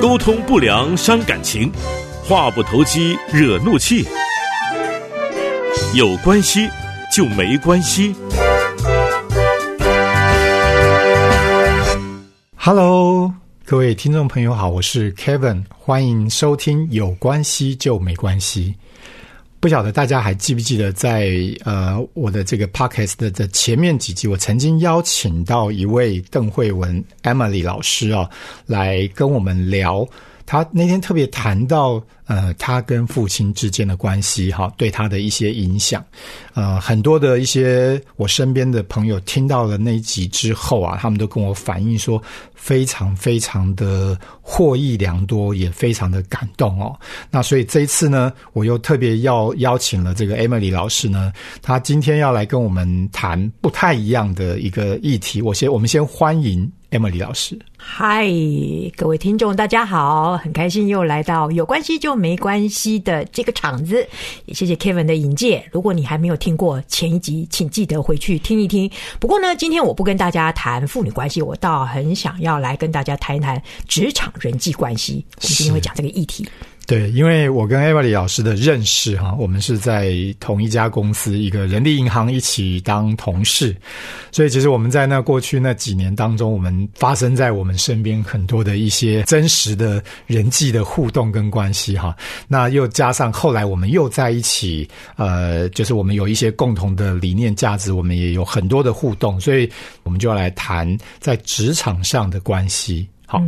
沟通不良伤感情，话不投机惹怒气。有关系就没关系。Hello，各位听众朋友好，我是 Kevin，欢迎收听《有关系就没关系》。不晓得大家还记不记得在，呃我的这个 podcast 的的前面几集，我曾经邀请到一位邓慧文 Emily 老师啊，来跟我们聊。他那天特别谈到，呃，他跟父亲之间的关系，哈，对他的一些影响，呃，很多的一些我身边的朋友听到了那一集之后啊，他们都跟我反映说，非常非常的获益良多，也非常的感动哦。那所以这一次呢，我又特别要邀请了这个 Emily 老师呢，她今天要来跟我们谈不太一样的一个议题。我先，我们先欢迎 Emily 老师。嗨，各位听众，大家好，很开心又来到有关系就没关系的这个场子，也谢谢 Kevin 的引荐。如果你还没有听过前一集，请记得回去听一听。不过呢，今天我不跟大家谈父女关系，我倒很想要来跟大家谈一谈职场人际关系。我们今天会讲这个议题。对，因为我跟 Emily 老师的认识哈，我们是在同一家公司一个人力银行一起当同事，所以其实我们在那过去那几年当中，我们发生在我们身边很多的一些真实的人际的互动跟关系哈。那又加上后来我们又在一起，呃，就是我们有一些共同的理念价值，我们也有很多的互动，所以我们就要来谈在职场上的关系。好，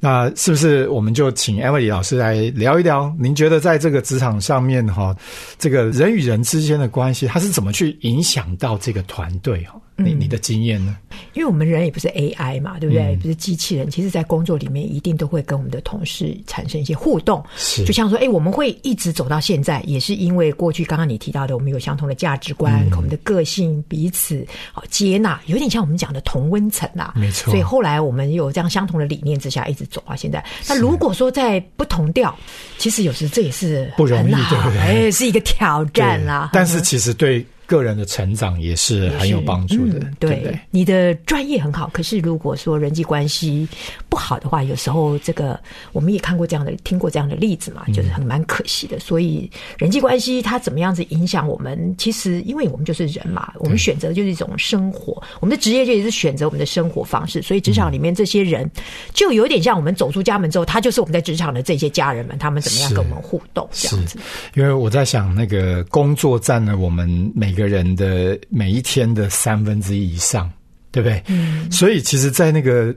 那是不是我们就请 Emily 老师来聊一聊？您觉得在这个职场上面哈，这个人与人之间的关系，它是怎么去影响到这个团队哈？你你的经验呢？因为我们人也不是 AI 嘛，对不对？不是机器人，其实，在工作里面一定都会跟我们的同事产生一些互动。是，就像说，哎，我们会一直走到现在，也是因为过去刚刚你提到的，我们有相同的价值观，我们的个性彼此好接纳，有点像我们讲的同温层啊。没错。所以后来我们有这样相同的理念之下，一直走到现在。那如果说在不同调，其实有时这也是不容易，对不对？哎，是一个挑战啦。但是其实对。个人的成长也是很有帮助的，嗯、对对？你的专业很好，可是如果说人际关系不好的话，有时候这个我们也看过这样的、听过这样的例子嘛，就是很蛮可惜的。所以人际关系它怎么样子影响我们？其实因为我们就是人嘛，我们选择就是一种生活，我们的职业就也是选择我们的生活方式。所以职场里面这些人就有点像我们走出家门之后，他就是我们在职场的这些家人们，他们怎么样跟我们互动这样子？因为我在想，那个工作占了我们每个。个人的每一天的三分之一以上，对不对？嗯，所以其实，在那个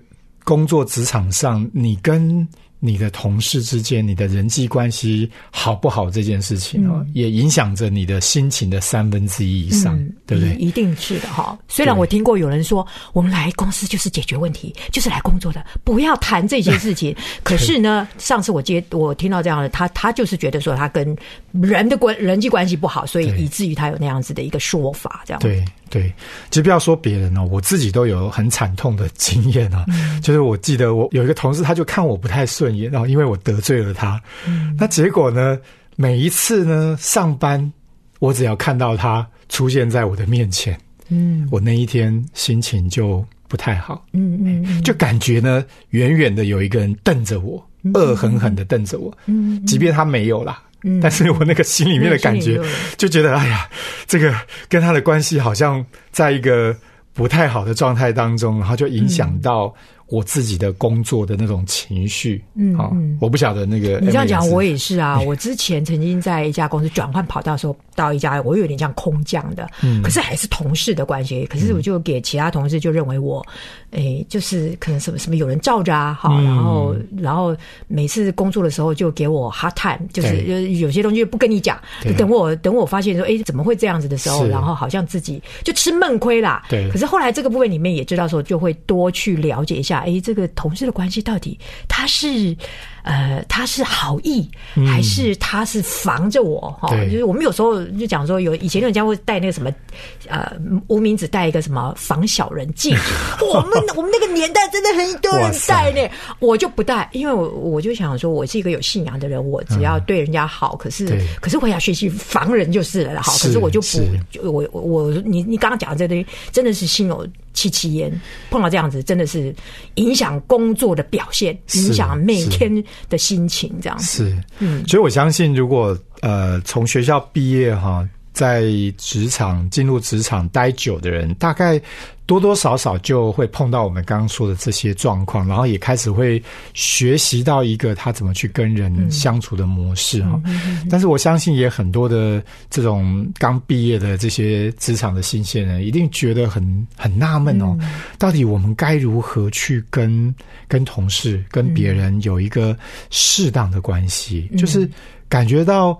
工作职场上，你跟你的同事之间，你的人际关系好不好这件事情哦，也影响着你的心情的三分之一以上，对不对？一定是的哈。虽然我听过有人说，我们来公司就是解决问题，就是来工作的，不要谈这些事情。可是呢，上次我接我听到这样的，他他就是觉得说他跟人的关人际关系不好，所以以至于他有那样子的一个说法，这样对。对，其实不要说别人哦，我自己都有很惨痛的经验啊。嗯、就是我记得我有一个同事，他就看我不太顺眼，然后因为我得罪了他，嗯、那结果呢，每一次呢上班，我只要看到他出现在我的面前，嗯，我那一天心情就不太好，嗯嗯，就感觉呢，远远的有一个人瞪着我，恶狠狠的瞪着我，嗯，即便他没有啦。但是我那个心里面的感觉，就觉得哎呀，这个跟他的关系好像在一个不太好的状态当中，然后就影响到我自己的工作的那种情绪。嗯，啊，我不晓得那个你这样讲，我也是啊。我之前曾经在一家公司转换跑道的时候，到一家我有点像空降的，嗯可是还是同事的关系。可是我就给其他同事就认为我。哎，就是可能什么什么有人罩着啊，好，然后然后每次工作的时候就给我 hard time，就是有些东西不跟你讲，等我等我发现说，哎，怎么会这样子的时候，然后好像自己就吃闷亏啦。对。可是后来这个部分里面也知道说，就会多去了解一下，哎，这个同事的关系到底他是。呃，他是好意，还是他是防着我？哈、对。就是我们有时候就讲说，有以前人家会带那个什么，呃，无名指戴一个什么防小人戒指。我们我们那个年代真的很多人戴呢，我就不戴，因为我我就想说，我是一个有信仰的人，我只要对人家好，可是可是我也要学习防人就是了，好，可是我就不，我我你你刚刚讲的这东西真的是心有戚戚焉，碰到这样子真的是影响工作的表现，影响每天的心情，这样子。是，嗯所以我相信，如果呃从学校毕业哈，在职场进入职场待久的人，大概多多少少就会碰到我们刚刚说的这些状况，然后也开始会学习到一个他怎么去跟人相处的模式哈。但是我相信，也很多的这种刚毕业的这些职场的新鲜人，一定觉得很很纳闷哦，到底我们该如何去跟跟同事、跟别人有一个适当的关系，就是感觉到。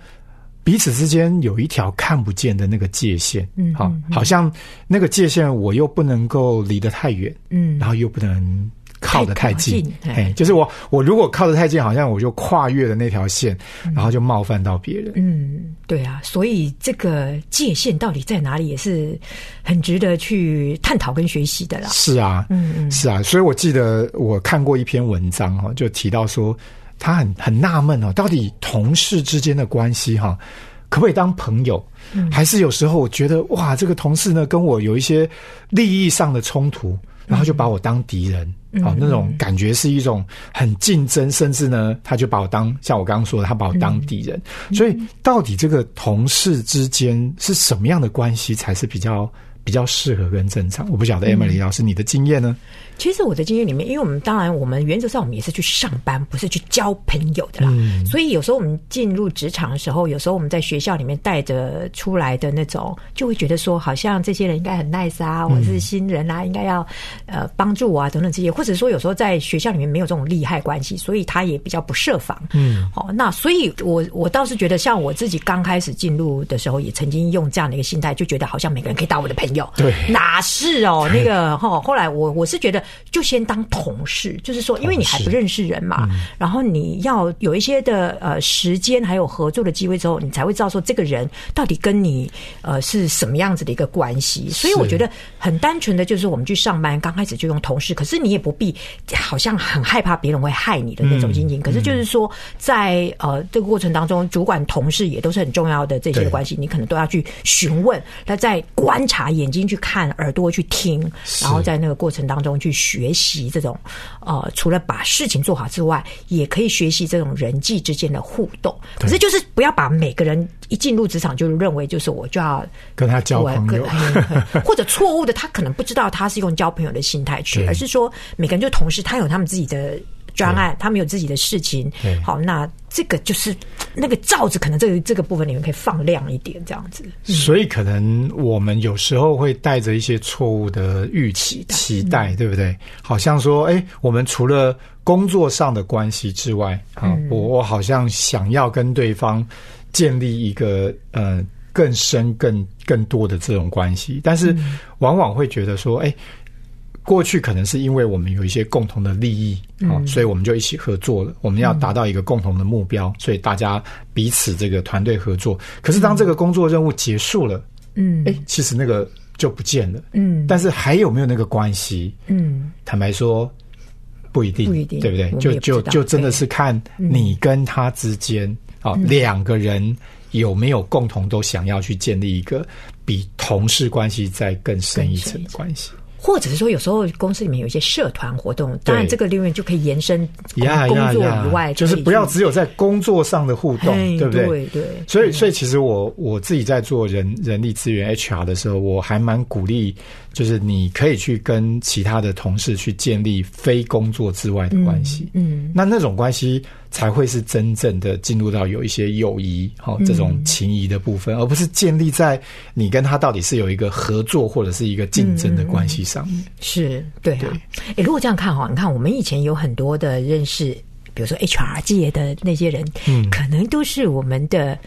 彼此之间有一条看不见的那个界限，嗯好，嗯好像那个界限我又不能够离得太远，嗯。然后又不能靠得太近，哎，就是我我如果靠得太近，好像我就跨越了那条线，然后就冒犯到别人。嗯，对啊，所以这个界限到底在哪里，也是很值得去探讨跟学习的啦。是啊，嗯嗯。是啊，所以我记得我看过一篇文章哈，就提到说他很很纳闷哦，到底同事之间的关系哈，可不可以当朋友？嗯还是有时候我觉得哇，这个同事呢跟我有一些利益上的冲突，然后就把我当敌人。嗯好、那种感觉是一种很竞争，甚至呢，他就把我当像我刚刚说的，他把我当敌人。嗯所以，到底这个同事之间是什么样的关系才是比较比较适合跟正常？我不晓得嗯 Emily 老师你的经验呢？其实我的经验里面，因为我们当然我们原则上我们也是去上班，不是去交朋友的啦。嗯所以有时候我们进入职场的时候，有时候我们在学校里面带着出来的那种，就会觉得说，好像这些人应该很 nice 啊，我是新人啊，应该要呃帮助我啊等等这些，或者说有时候在学校里面没有这种利害关系，所以他也比较不设防。嗯，哦，那所以我我倒是觉得，像我自己刚开始进入的时候，也曾经用这样的一个心态，就觉得好像每个人可以当我的朋友。对哪是哦？那个哈、后来我我是觉得，就先当同事，就是说，因为你还不认识人嘛，然后你要有一些的呃时间，还有合作的机会之后，你才会知道说这个人到底跟你呃是什么样子的一个关系。所以我觉得很单纯的就是我们去上班，刚开始就用同事，可是你也不必好像很害怕别人会害你的那种心情。可是就是说，在呃这个过程当中，主管、同事也都是很重要的这些对关系，你可能都要去询问，那在观察，眼睛去看，耳朵去听，然后在那个过程当中去学习这种呃，除了把事情做好之外，也可以学习这种人际之间的互动。可是就是不要把每个人一进入职场就认为就是我就要跟他交朋友。哎 或者错误的，他可能不知道他是用交朋友的心态去，而是说每个人就同事，他有他们自己的专案，他们有自己的事情对。好，那这个就是那个罩子，可能这个这个部分里面可以放亮一点，这样子。所以可能我们有时候会带着一些错误的预期、期待，对不对？好像说，哎，我们除了工作上的关系之外，啊，我我好像想要跟对方建立一个呃更深、更更多的这种关系，但是往往会觉得说，哎。过去可能是因为我们有一些共同的利益啊、所以我们就一起合作了。我们要达到一个共同的目标，所以大家彼此这个团队合作。可是当这个工作任务结束了，嗯哎、其实那个就不见了。嗯但是还有没有那个关系？嗯坦白说，不一定，不一定对不对就就就真的是看你跟他之间啊，两个人有没有共同都想要去建立一个比同事关系再更深一层的关系。或者是说，有时候公司里面有一些社团活动，当然这个利润就可以延伸工作呀以外，就是不要只有在工作上的互动，嘿对不对？对对。所以，所以其实我我自己在做人人力资源 HR 的时候，我还蛮鼓励，就是你可以去跟其他的同事去建立非工作之外的关系。嗯那那种关系才会是真正的进入到有一些友谊，好、这种情谊的部分，而不是建立在你跟他到底是有一个合作或者是一个竞争的关系上面。是对啊。哎，如果这样看哈，你看我们以前有很多的认识，比如说 HR 界的那些人，嗯可能都是我们的。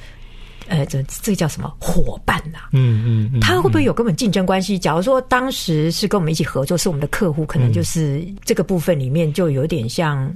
呃，这这个叫什么伙伴呐、嗯嗯嗯，他会不会有根本竞争关系？假如说当时是跟我们一起合作，是我们的客户，可能就是这个部分里面就有点像，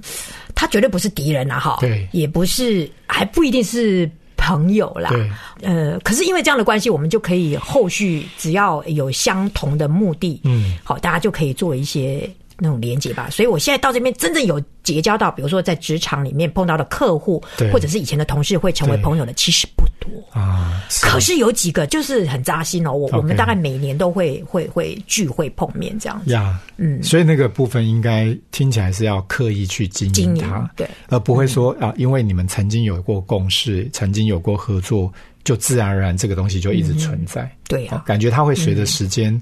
他绝对不是敌人啊，哈，对。也不是，还不一定是朋友啦，对，呃，可是因为这样的关系，我们就可以后续只要有相同的目的，嗯，好，大家就可以做一些那种连接吧。所以我现在到这边真正有结交到，比如说在职场里面碰到的客户，或者是以前的同事会成为朋友的，其实不多。啊，可是有几个就是很扎心哦，我我们大概每年都会会会聚会碰面这样子。呀，嗯。所以那个部分应该听起来是要刻意去经经营营它，对，而不会说啊，因为你们曾经有过共识，曾经有过合作，就自然而然这个东西就一直存在。对啊，哦感觉它会随着时间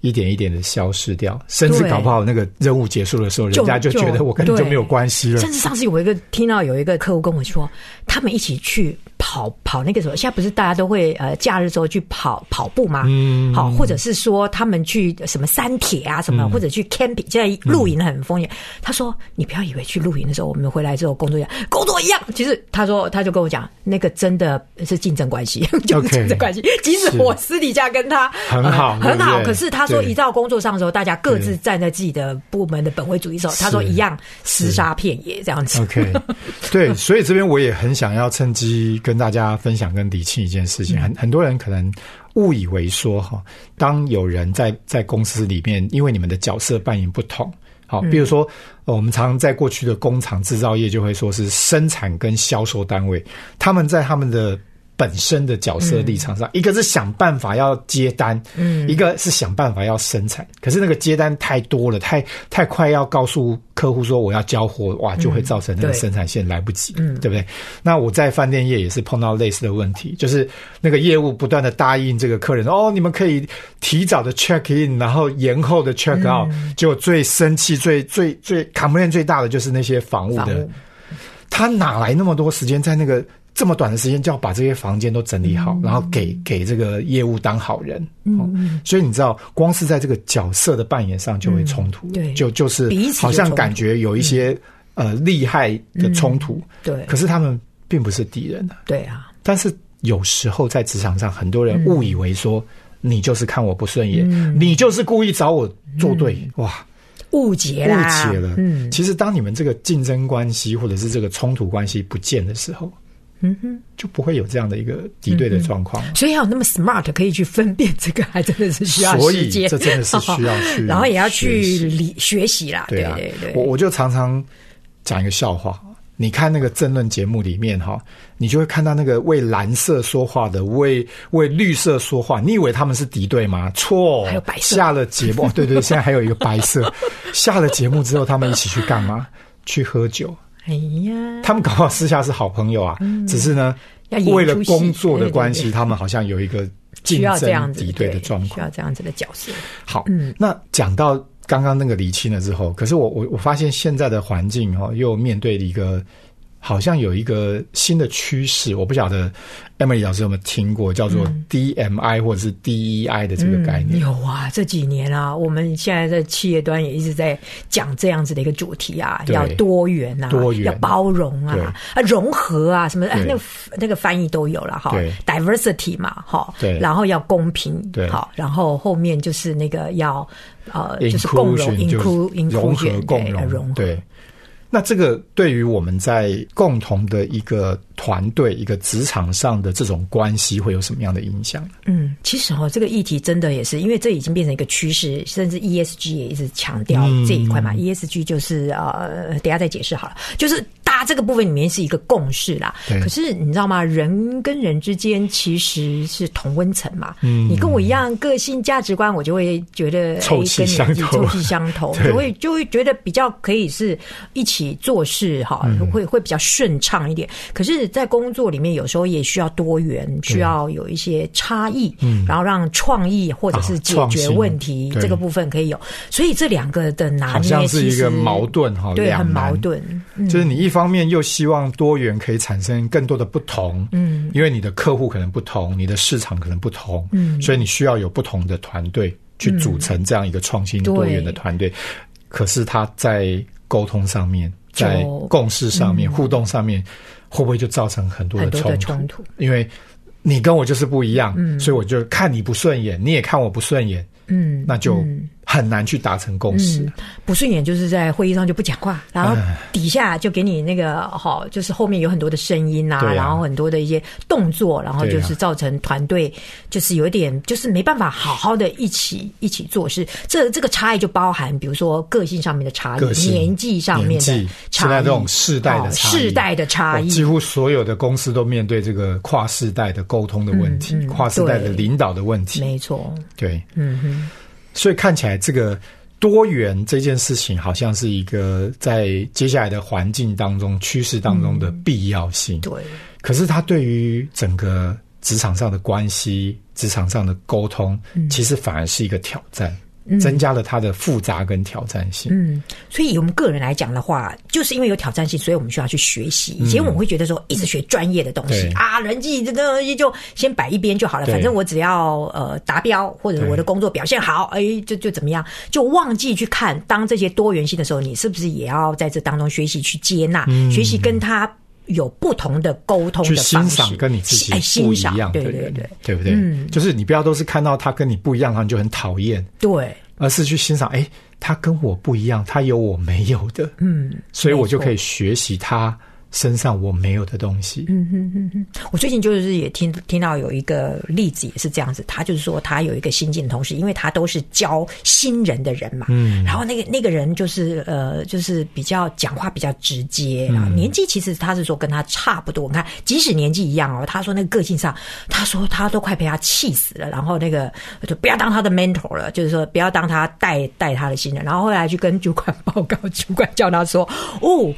一点一点的消失掉，甚至搞不好那个任务结束的时候，人家就觉得我跟你就没有关系了。甚。至上次有一个听到有一个客户跟我说，他们一起去跑跑那个什么，现在不是大家都会呃假日时候去跑跑步吗？嗯好，或者是说他们去什么山铁啊什么，嗯或者去 camping，现在露营很风险。他说你不要以为去露营的时候，我们回来之后工作一样，工作一样。其实他说他就跟我讲，那个真的是竞争关系，就是竞争关系。即使我私底下跟他很好呃很好，可是他说对一到工作上的时候，大家各自站在自己的部门的本位主义时候，他说一样厮杀片野这样子。OK，对，所以这边我也很想要趁机跟大家分享跟理清一件事情。很很多人可能误以为说哈，当有人在在公司里面，因为你们的角色扮演不同，好，比如说、呃我们常常在过去的工厂制造业就会说是生产跟销售单位，他们在他们的本身的角色立场上，一个是想办法要接单，嗯，一个是想办法要生产。可是那个接单太多了，太太快要告诉客户说我要交货，哇，就会造成那个生产线来不及，嗯，对不对？那我在饭店业也是碰到类似的问题，就是那个业务不断的答应这个客人，哦，你们可以提早的 check in，然后延后的 check out，、结果最生气、最最最 complain 最大的就是那些房务的，他哪来那么多时间在那个这么短的时间就要把这些房间都整理嗯。好，然后给给这个业务当好人？哦，所以你知道，光是在这个角色的扮演上就会冲突，嗯对。就就是好像感觉有一些、呃利害的冲突，对。可是他们并不是敌人啊。对啊，但是有时候在职场上，很多人误以为说。你就是看我不顺眼，嗯。你就是故意找我作对，哇，误解误，解了。嗯，其实当你们这个竞争关系或者是这个冲突关系不见的时候，嗯哼，就不会有这样的一个敌对的状况。所以要有那么 smart 可以去分辨这个，还真的是需要所以，这真的是需要去 然后也要去理学习啦，对啊，对对，我我就常常讲一个笑话。你看那个政论节目里面哈，你就会看到那个为蓝色说话的，为为绿色说话。你以为他们是敌对吗？错，还有白色下了节目，哦，对对，现在还有一个白色。下了节目之后，他们一起去干嘛？去喝酒。哎呀，他们搞不好私下是好朋友啊，只是呢为了工作的关系，对对对。他们好像有一个竞争敌对的状况。需要。这样子的角色，好，那讲到刚刚那个厘清了之后，可是我我我发现现在的环境哈、哦，又面对了一个好像有一个新的趋势，我不晓得 Emily 老师有没有听过叫做 DMI 或者是 DEI 的这个概念？有啊，这几年啊，我们现在在企业端也一直在讲这样子的一个主题啊，要多元啊，多元。要包容啊，啊融合啊，什么哎那个那个翻译都有了哈，diversity 嘛哈，对。然后要公平，对。好，然后后面就是那个要呃就是共融 Inclusion 融合共融对融合，对。那这个对于我们在共同的一个团队、一个职场上的这种关系，会有什么样的影响？嗯，其实哦，这个议题真的也是，因为这已经变成一个趋势，甚至 ESG 也一直强调这一块嘛。ESG 就是呃，等下再解释好了，就是大家这个部分里面是一个共识啦。可是你知道吗？人跟人之间其实是同温层嘛。嗯，你跟我一样个性、价值观，我就会觉得臭气相投臭气相投，对就会就会觉得比较可以是一起做事哈，嗯会会比较顺畅一点。可是，在工作里面，有时候也需要多元，需要有一些差异，然后让创意或者是解决问题对这个部分可以有。所以这两个的拿好捏像是一个其实矛盾哈，对，很矛。盾。嗯就是你一方面又希望多元可以产生更多的不同，嗯，因为你的客户可能不同，你的市场可能不同，嗯，所以你需要有不同的团队去组成这样一个创新多元的团队。可是他在沟通上面，在共识上面、互动上面，会不会就造成很多的很多的冲冲突？因为你跟我就是不一样，所以我就看你不顺眼，你也看我不顺眼，嗯，那就很难去达成共识。不顺眼就是在会议上就不讲话，然后底下就给你那个好，就是后面有很多的声音啊，啊。然后很多的一些动作，然后就是造成团队就是有一点就是没办法好好的一起一起做事。这这个差异就包含比如说个性上面的差异，年纪上面差异，现在这种世代的哦差异。世代的差异，哦几乎所有的公司都面对这个跨世代的沟通的问题，嗯嗯跨世代的领导的问题。没错，对，嗯哼，所以看起来这个多元这件事情，好像是一个在接下来的环境当中、趋势当中的必要性。对。可是它对于整个职场上的关系、职场上的沟通，其实反而是一个挑战，增加了它的复杂跟挑战性。嗯，所以以我们个人来讲的话，就是因为有挑战性，所以我们需要去学习。以前我们会觉得说，一直学专业的东西对啊，人际这个东西就先摆一边就好了，反正我只要呃达标，或者我的工作表现好，哎，就就怎么样，就忘记去看当这些多元性的时候，你是不是也要在这当中学习去接纳，学习跟他。有不同的沟通去的方式，欣赏跟你自己哎不一样的人，对对对。对不对？嗯。就是你不要都是看到他跟你不一样，然后你就很讨厌，对，而是去欣赏，哎，他跟我不一样，他有我没有的，嗯，所以我就可以学习他身上我没有的东西。嗯我最近就是也听听到有一个例子，也是这样子。他就是说，他有一个新进同事，因为他都是教新人的人嘛，嗯，然后那个那个人就是呃，就是比较讲话比较直接，然后年纪其实他是说跟他差不多。你看，即使年纪一样哦，他说那个个性上，他说他都快被他气死了。然后那个就不要当他的 mentor 了，就是说不要当他带带他的新人。然后后来去跟主管报告，主管叫他说，哦。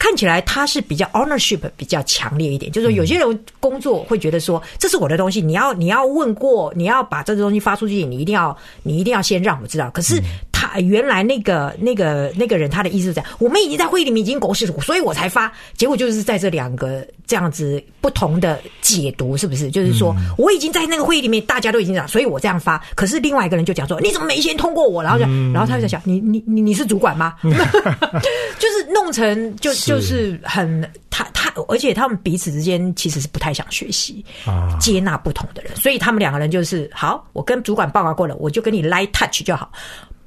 看起来他是比较 ownership 比较强烈一点，就是说有些人工作会觉得说这是我的东西，你要你要问过，你要把这个东西发出去，你一定要你一定要先让我知道。可是他原来那个那个那个人他的意思是这样，我们已经在会议里面已经狗屎，所以我才发。结果就是在这两个这样子不同的解读，是不是？就是说我已经在那个会议里面大家都已经讲，所以我这样发。可是另外一个人就讲说你怎么没先通过我？然后就然后他就在想你你你你是主管吗？就是弄成就就是很他他，而且他们彼此之间其实是不太想学习啊接纳不同的人，所以他们两个人就是好，我跟主管报告过了，我就跟你 light touch 就好。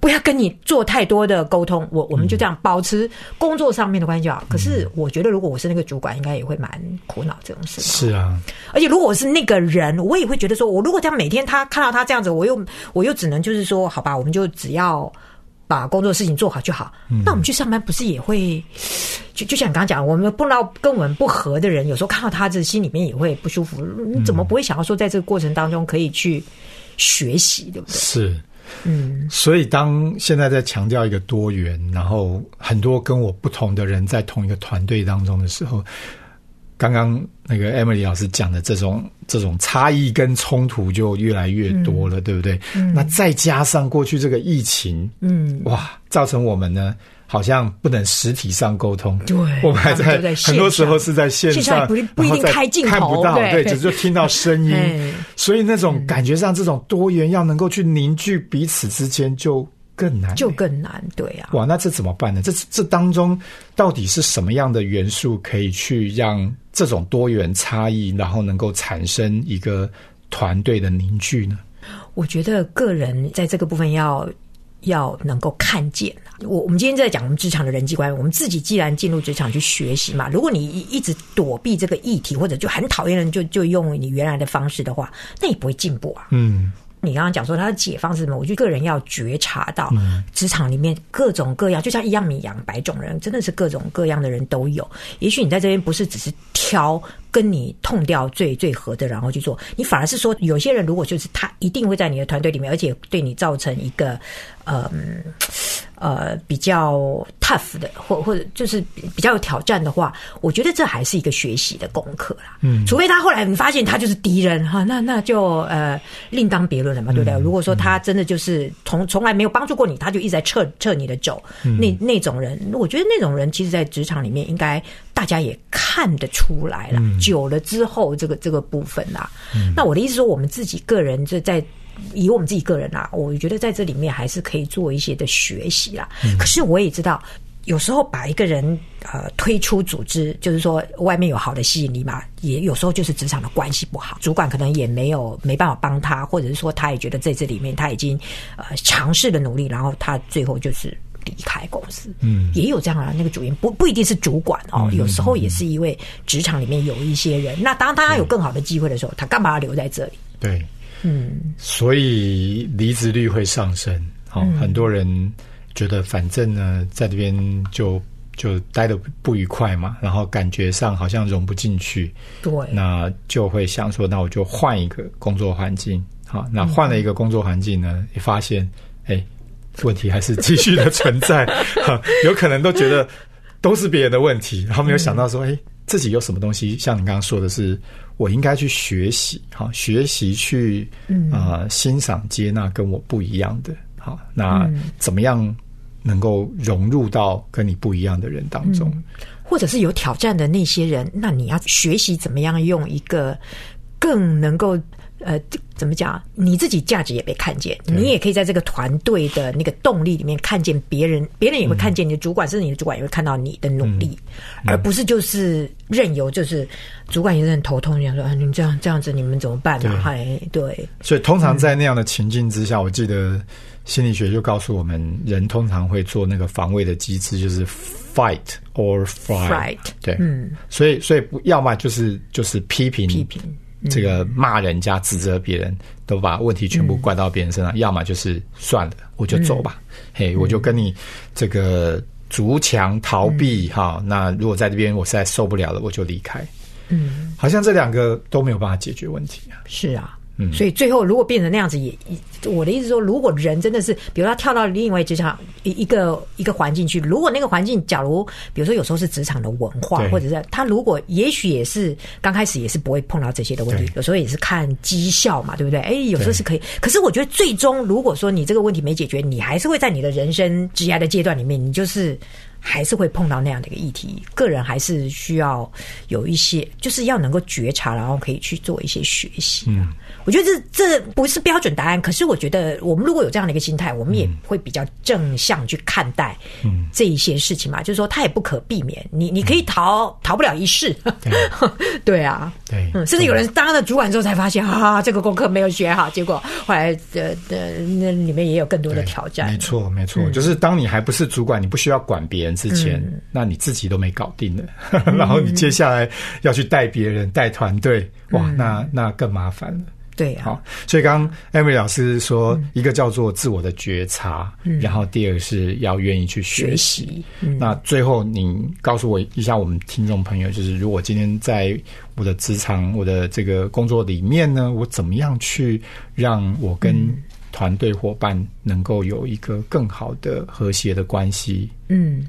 不要跟你做太多的沟通，我我们就这样保持工作上面的关系就好。可是我觉得，如果我是那个主管，应该也会蛮苦恼这种事情。是啊，而且如果我是那个人，我也会觉得说，我如果这样每天他看到他这样子，我又我又只能就是说，好吧，我们就只要把工作事情做好就好。那我们去上班不是也会，就就像你刚刚讲，我们碰到跟我们不合的人，有时候看到他这心里面也会不舒服。你怎么不会想要说，在这个过程当中可以去学习，对不对？是。嗯，所以当现在在强调一个多元，然后很多跟我不同的人在同一个团队当中的时候，刚刚那个 Emily 老师讲的这种这种差异跟冲突就越来越多了，对不对？那再加上过去这个疫情，嗯，哇，造成我们呢。好像不能实体上沟通，对我们还在很多时候是在线线上上，不不一定开镜头看不到，对。对，只是听到声音，所以那种感觉上，这种多元要能够去凝聚彼此之间就更难，就更难，对啊。哇，那这怎么办呢？这这当中到底是什么样的元素可以去让这种多元差异，然后能够产生一个团队的凝聚呢？我觉得个人在这个部分要要能够看见。我我们今天在讲我们职场的人际关系，我们自己既然进入职场去学习嘛，如果你一一直躲避这个议题，或者就很讨厌人，就就用你原来的方式的话，那也不会进步啊。嗯，你刚刚讲说他的解放是什么？我觉得个人要觉察到职场里面各种各样，就像一样米养百种人，真的是各种各样的人都有。也许你在这边不是只是挑跟你痛掉最最合的，然后去做，你反而是说，有些人如果就是他一定会在你的团队里面，而且对你造成一个呃呃比较 tough 的，或或者就是比比较有挑战的话，我觉得这还是一个学习的功课啦。嗯，除非他后来你发现他就是敌人哈，那那就呃另当别论了嘛，对不对？如果说他真的就是从从来没有帮助过你，他就一直在撤撤你的肘，那那种人，我觉得那种人其实，在职场里面应该大家也看得出来了。久了之后，这个这个部分啦，那我的意思说，我们自己个人就在。以我们自己个人啦，我觉得在这里面还是可以做一些的学习啦。可是我也知道，有时候把一个人呃推出组织，就是说外面有好的吸引力嘛，也有时候就是职场的关系不好，主管可能也没有没办法帮他，或者是说他也觉得在这里面他已经呃尝试了努力，然后他最后就是离开公司。嗯，也有这样的那个主因，不不一定是主管哦，有时候也是因为职场里面有一些人，那当他有更好的机会的时候，他干嘛要留在这里？对，嗯，所以离职率会上升。好，很多人。觉得反正呢，在这边就就待的不愉快嘛，然后感觉上好像融不进去，对，那就会想说，那我就换一个工作环境。好，那换了一个工作环境呢，也发现，哎，问题还是继续的存在，有可能都觉得都是别人的问题，然后没有想到说，哎，自己有什么东西，像你刚刚说的是，我应该去学习，好，学习去啊欣赏接纳跟我不一样的，好，那怎么样？能够融入到跟你不一样的人当中，或者是有挑战的那些人，那你要学习怎么样用一个更能够呃怎么讲，你自己价值也被看见，你也可以在这个团队的那个动力里面看见别人，别人也会看见你的主管，甚至你的主管也会看到你的努力，而不是就是任由就是主管也是很头痛，想说啊，你这样这样子你们怎么办呢？还对，所以通常在那样的情境之下，我记得。心理学就告诉我们，人通常会做那个防卫的机制，就是 fight or flight。对，嗯，所以所以不要么就是就是批评批评这个骂人家指责别人，都把问题全部怪到别人身上；要么就是算了，我就走吧，嘿，我就跟你这个逐墙逃避哈。那如果在这边我实在受不了了，我就离开。嗯，好像这两个都没有办法解决问题啊。是啊。所以最后，如果变成那样子，也我的意思说，如果人真的是，比如他跳到另外职场一一个一个环境去，如果那个环境，假如比如说有时候是职场的文化，或者是他如果也许也是刚开始也是不会碰到这些的问题，有时候也是看绩效嘛，对不对？哎，有时候是可以。可是我觉得最终，如果说你这个问题没解决，你还是会在你的人生职涯的阶段里面，你就是。还是会碰到那样的一个议题，个人还是需要有一些，就是要能够觉察，然后可以去做一些学习。嗯，我觉得这这不是标准答案，可是我觉得我们如果有这样的一个心态，我们也会比较正向去看待这一些事情嘛。就是说，它也不可避免，你你可以逃逃不了一世。对 啊，对，甚至有人当了主管之后才发现啊，这个功课没有学好，结果后来呃呃那里面也有更多的挑战。没错，没错，就是当你还不是主管，你不需要管别人。之前，那你自己都没搞定的，然后你接下来要去带别人、带团队，哇，那那更麻烦了。对，好，所以刚刚艾米老师说，一个叫做自我的觉察，然后第二是要愿意去学习。那最后，您告诉我一下，我们听众朋友，就是如果今天在我的职场、我的这个工作里面呢，我怎么样去让我跟团队伙伴能够有一个更好的和谐的关系。嗯。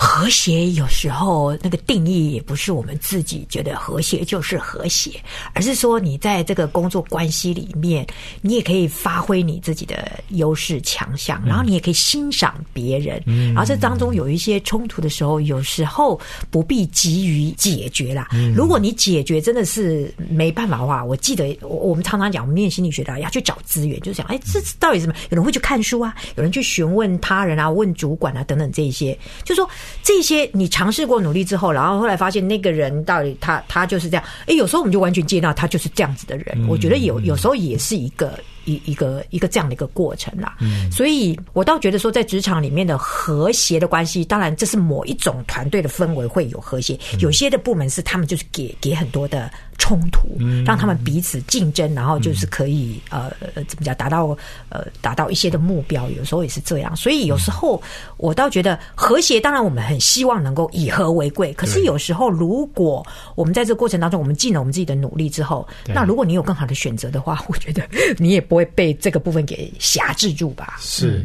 和谐有时候那个定义也不是我们自己觉得和谐就是和谐，而是说你在这个工作关系里面，你也可以发挥你自己的优势强项，然后你也可以欣赏别人，然后这当中有一些冲突的时候，有时候不必急于解决啦。如果你解决真的是没办法的话，我记得我们常常讲，我们念心理学的要去找资源，就是讲，哎，这到底什么？有人会去看书啊，有人去询问他人啊，问主管啊等等这一些，就说。这些你尝试过努力之后，然后后来发现那个人到底他他就是这样。哎，有时候我们就完全接纳他就是这样子的人。我觉得有有时候也是一个。一一个一个这样的一个过程啦，所以我倒觉得说，在职场里面的和谐的关系，当然这是某一种团队的氛围会有和谐，有些的部门是他们就是给给很多的冲突，让他们彼此竞争，然后就是可以呃怎么讲达到呃达到一些的目标，有时候也是这样。所以有时候我倒觉得和谐，当然我们很希望能够以和为贵，可是有时候如果我们在这个过程当中，我们尽了我们自己的努力之后，那如果你有更好的选择的话，我觉得你也不。会被这个部分给辖制住吧？是，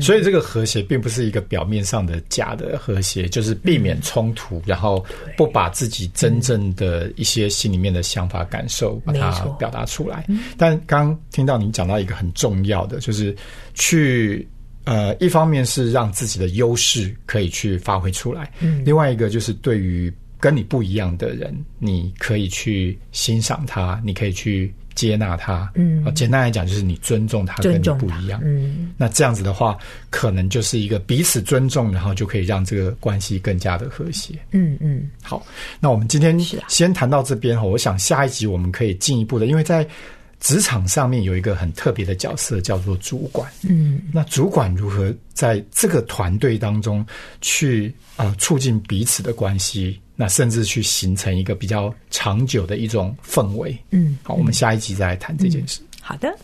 所以这个和谐并不是一个表面上的假的和谐，就是避免冲突，然后不把自己真正的一些心里面的想法、感受把它表达出来。但刚听到您讲到一个很重要的，就是去呃，一方面是让自己的优势可以去发挥出来，嗯，另外一个就是对于跟你不一样的人，你可以去欣赏他，你可以去。接纳他，嗯。啊，简单来讲就是你尊重他，跟你不一样，嗯。那这样子的话，可能就是一个彼此尊重，然后就可以让这个关系更加的和谐。嗯嗯，好，那我们今天先谈到这边哈，我想下一集我们可以进一步的，因为在职场上面有一个很特别的角色叫做主管。嗯，那主管如何在这个团队当中去啊、呃促进彼此的关系，那甚至去形成一个比较长久的一种氛围。嗯，好，我们下一集再来谈这件事。好的。